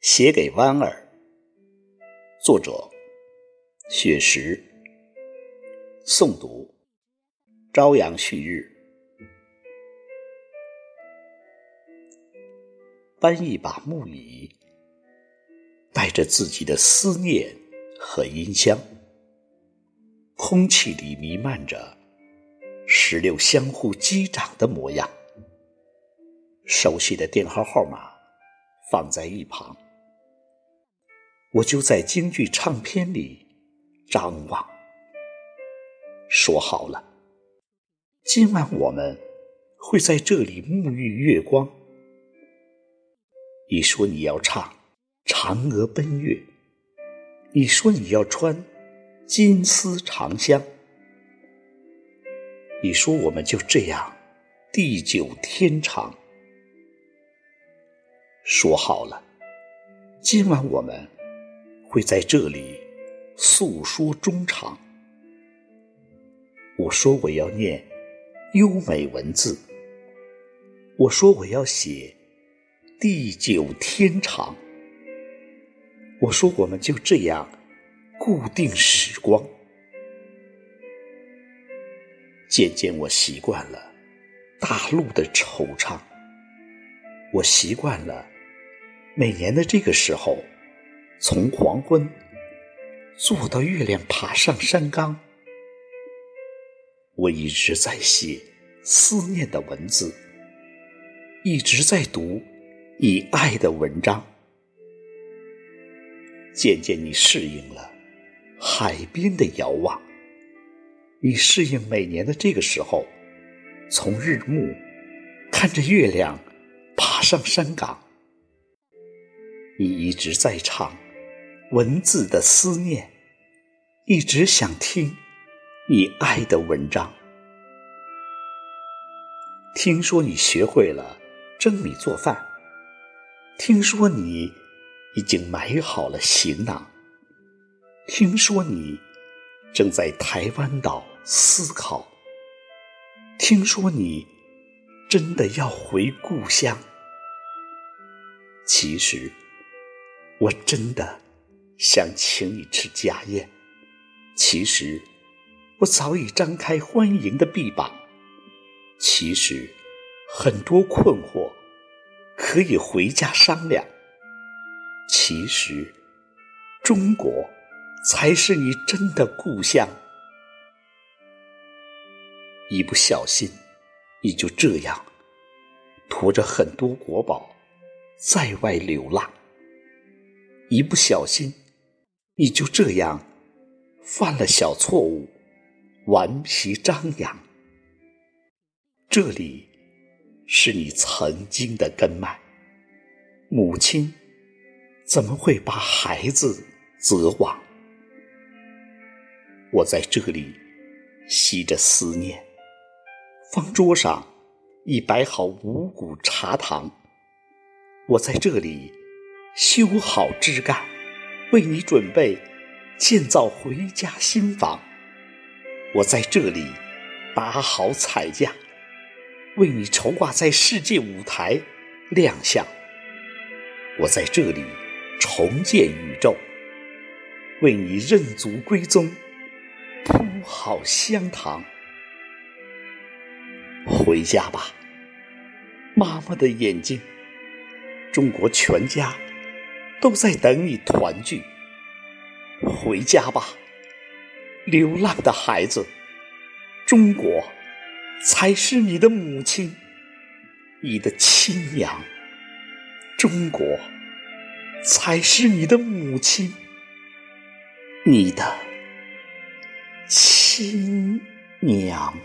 写给弯儿，作者：雪石，诵读：朝阳旭日。搬一把木椅，带着自己的思念和音箱，空气里弥漫着石榴相互击掌的模样。熟悉的电话号码放在一旁。我就在京剧唱片里张望，说好了，今晚我们会在这里沐浴月光。你说你要唱《嫦娥奔月》，你说你要穿金丝长香，你说我们就这样地久天长。说好了，今晚我们。会在这里诉说衷肠。我说我要念优美文字，我说我要写地久天长。我说我们就这样固定时光。渐渐我习惯了大陆的惆怅，我习惯了每年的这个时候。从黄昏坐到月亮爬上山岗，我一直在写思念的文字，一直在读以爱的文章。渐渐你适应了海边的遥望，你适应每年的这个时候，从日暮看着月亮爬上山岗，你一直在唱。文字的思念，一直想听你爱的文章。听说你学会了蒸米做饭，听说你已经买好了行囊，听说你正在台湾岛思考，听说你真的要回故乡。其实，我真的。想请你吃家宴，其实我早已张开欢迎的臂膀。其实很多困惑可以回家商量。其实中国才是你真的故乡。一不小心，你就这样驮着很多国宝在外流浪。一不小心。你就这样犯了小错误，顽皮张扬。这里是你曾经的根脉，母亲怎么会把孩子责忘？我在这里吸着思念，方桌上已摆好五谷茶糖。我在这里修好枝干。为你准备建造回家新房，我在这里打好彩架，为你筹划在世界舞台亮相。我在这里重建宇宙，为你认祖归宗铺好香堂。回家吧，妈妈的眼睛，中国全家。都在等你团聚，回家吧，流浪的孩子。中国才是你的母亲，你的亲娘。中国才是你的母亲，你的亲娘。